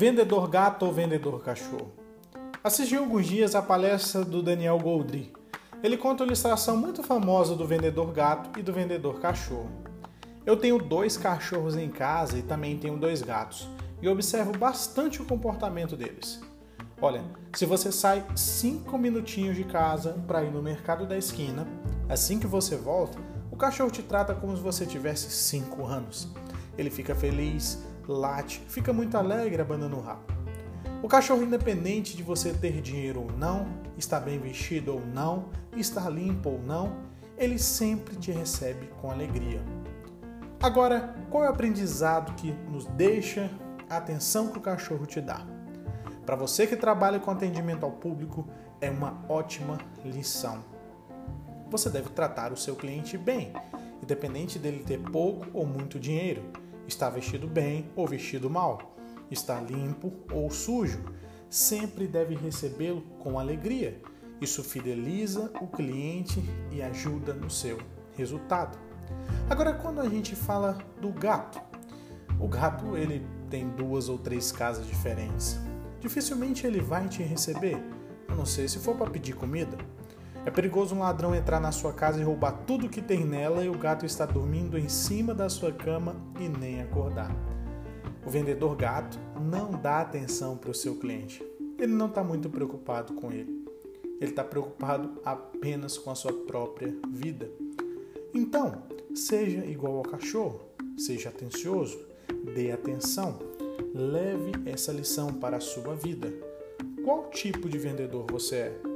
Vendedor gato ou vendedor cachorro? Assisti alguns dias a palestra do Daniel Goldry. Ele conta uma ilustração muito famosa do vendedor gato e do vendedor cachorro. Eu tenho dois cachorros em casa e também tenho dois gatos, e observo bastante o comportamento deles. Olha, se você sai cinco minutinhos de casa para ir no mercado da esquina, assim que você volta, o cachorro te trata como se você tivesse cinco anos. Ele fica feliz, late, fica muito alegre abanando o rabo. O cachorro, independente de você ter dinheiro ou não, estar bem vestido ou não, estar limpo ou não, ele sempre te recebe com alegria. Agora, qual é o aprendizado que nos deixa a atenção que o cachorro te dá? Para você que trabalha com atendimento ao público, é uma ótima lição. Você deve tratar o seu cliente bem, independente dele ter pouco ou muito dinheiro está vestido bem ou vestido mal, está limpo ou sujo, sempre deve recebê-lo com alegria. Isso fideliza o cliente e ajuda no seu resultado. Agora, quando a gente fala do gato, o gato ele tem duas ou três casas diferentes. Dificilmente ele vai te receber, a não ser se for para pedir comida. É perigoso um ladrão entrar na sua casa e roubar tudo que tem nela e o gato está dormindo em cima da sua cama e nem acordar. O vendedor gato não dá atenção para o seu cliente. Ele não está muito preocupado com ele. Ele está preocupado apenas com a sua própria vida. Então, seja igual ao cachorro, seja atencioso, dê atenção, leve essa lição para a sua vida. Qual tipo de vendedor você é?